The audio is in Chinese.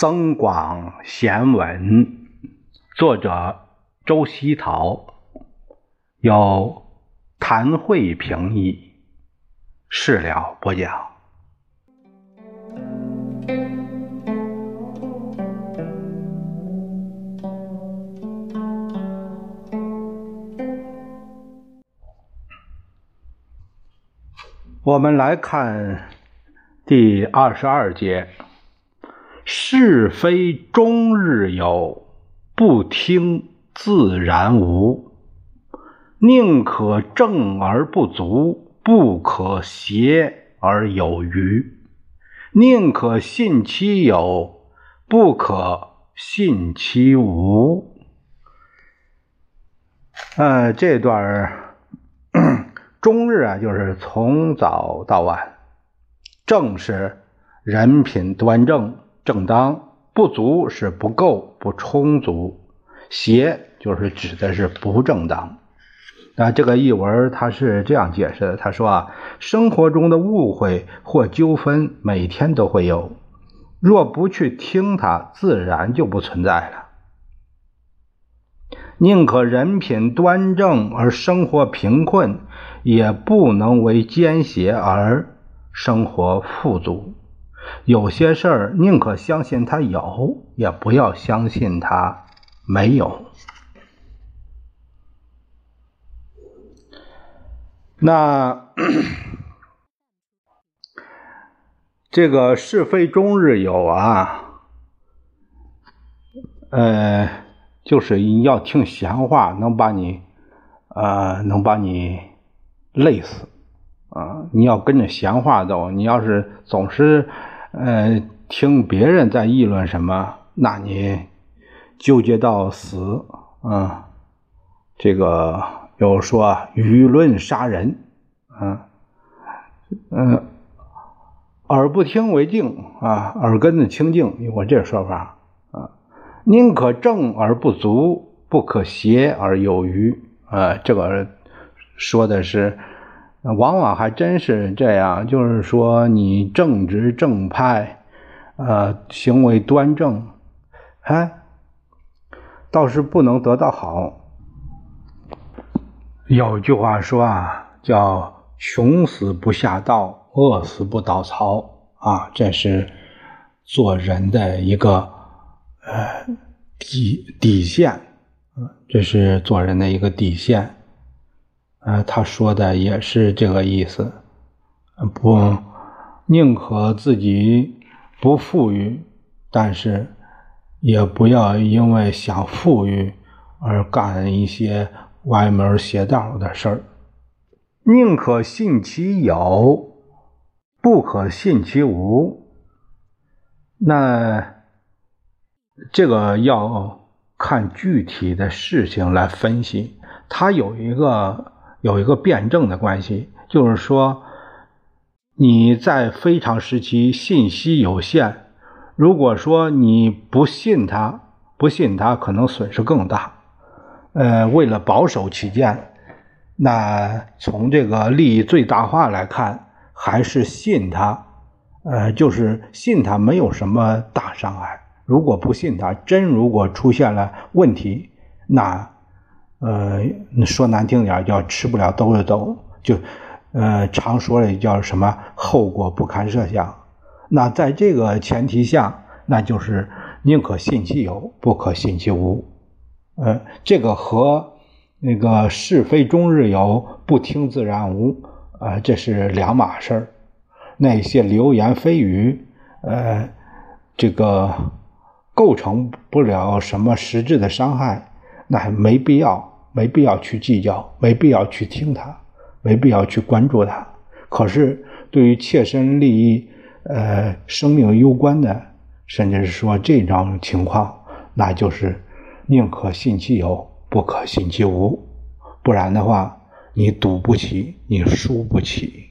增广贤文，作者周希陶，由谭慧评译，事了播讲。我们来看第二十二节。是非终日有，不听自然无。宁可正而不足，不可邪而有余。宁可信其有，不可信其无。呃，这段终日啊，就是从早到晚。正是人品端正。正当不足是不够不充足，邪就是指的是不正当。那这个译文他是这样解释的：他说啊，生活中的误会或纠纷每天都会有，若不去听它，自然就不存在了。宁可人品端正而生活贫困，也不能为奸邪而生活富足。有些事儿宁可相信他有，也不要相信他没有。那 这个是非终日有啊，呃，就是你要听闲话，能把你呃，能把你累死啊！你要跟着闲话走，你要是总是。呃，听别人在议论什么，那你纠结到死啊！这个有说舆论杀人，嗯嗯，耳不听为净啊，耳根子清净，我这说法啊。宁可正而不足，不可邪而有余啊。这个说的是。往往还真是这样，就是说你正直正派，呃，行为端正，哎，倒是不能得到好。有句话说啊，叫“穷死不下道，饿死不倒槽”，啊，这是做人的一个呃底底线，啊，这是做人的一个底线。呃，他说的也是这个意思，不宁可自己不富裕，但是也不要因为想富裕而干一些歪门邪道的事儿。宁可信其有，不可信其无。那这个要看具体的事情来分析，它有一个。有一个辩证的关系，就是说，你在非常时期信息有限，如果说你不信他，不信他可能损失更大。呃，为了保守起见，那从这个利益最大化来看，还是信他。呃，就是信他没有什么大伤害。如果不信他，真如果出现了问题，那。呃，说难听点叫吃不了兜着走，就，呃，常说的叫什么后果不堪设想。那在这个前提下，那就是宁可信其有，不可信其无。呃，这个和那个是非终日有，不听自然无，呃，这是两码事儿。那些流言蜚语，呃，这个构成不了什么实质的伤害，那没必要。没必要去计较，没必要去听他，没必要去关注他。可是，对于切身利益、呃，生命攸关的，甚至是说这种情况，那就是宁可信其有，不可信其无。不然的话，你赌不起，你输不起。